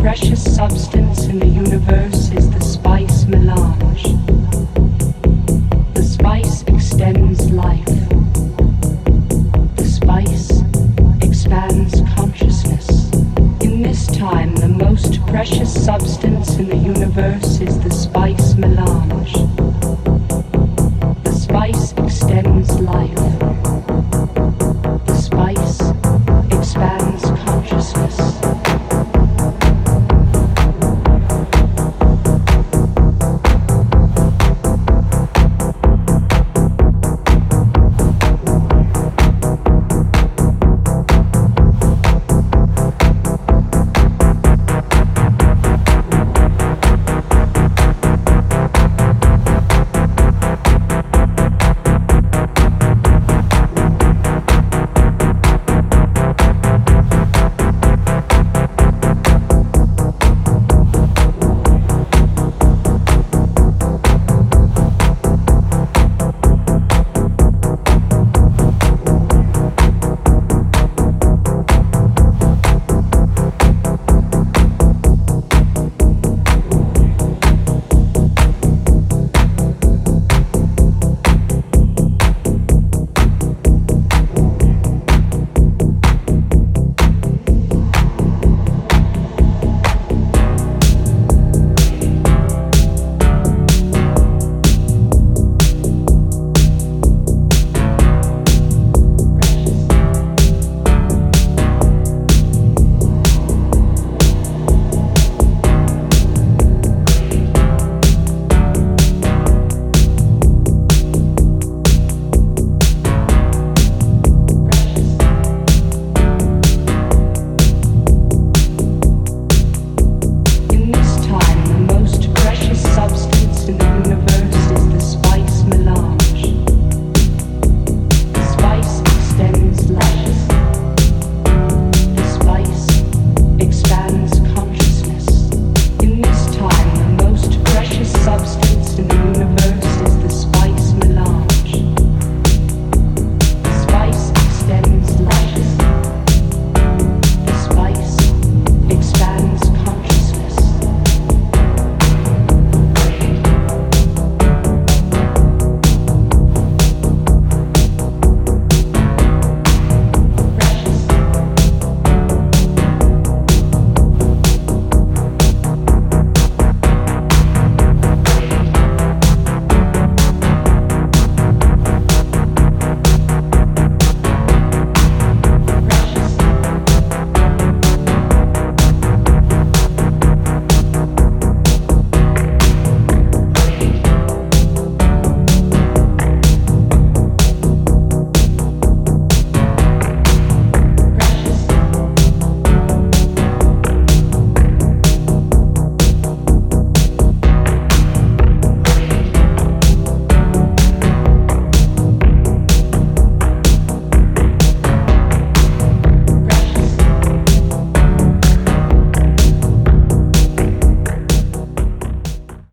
Precious substance in the universe is the spice melange. The spice extends life. The spice expands consciousness. In this time, the most precious substance in the universe is the spice melange.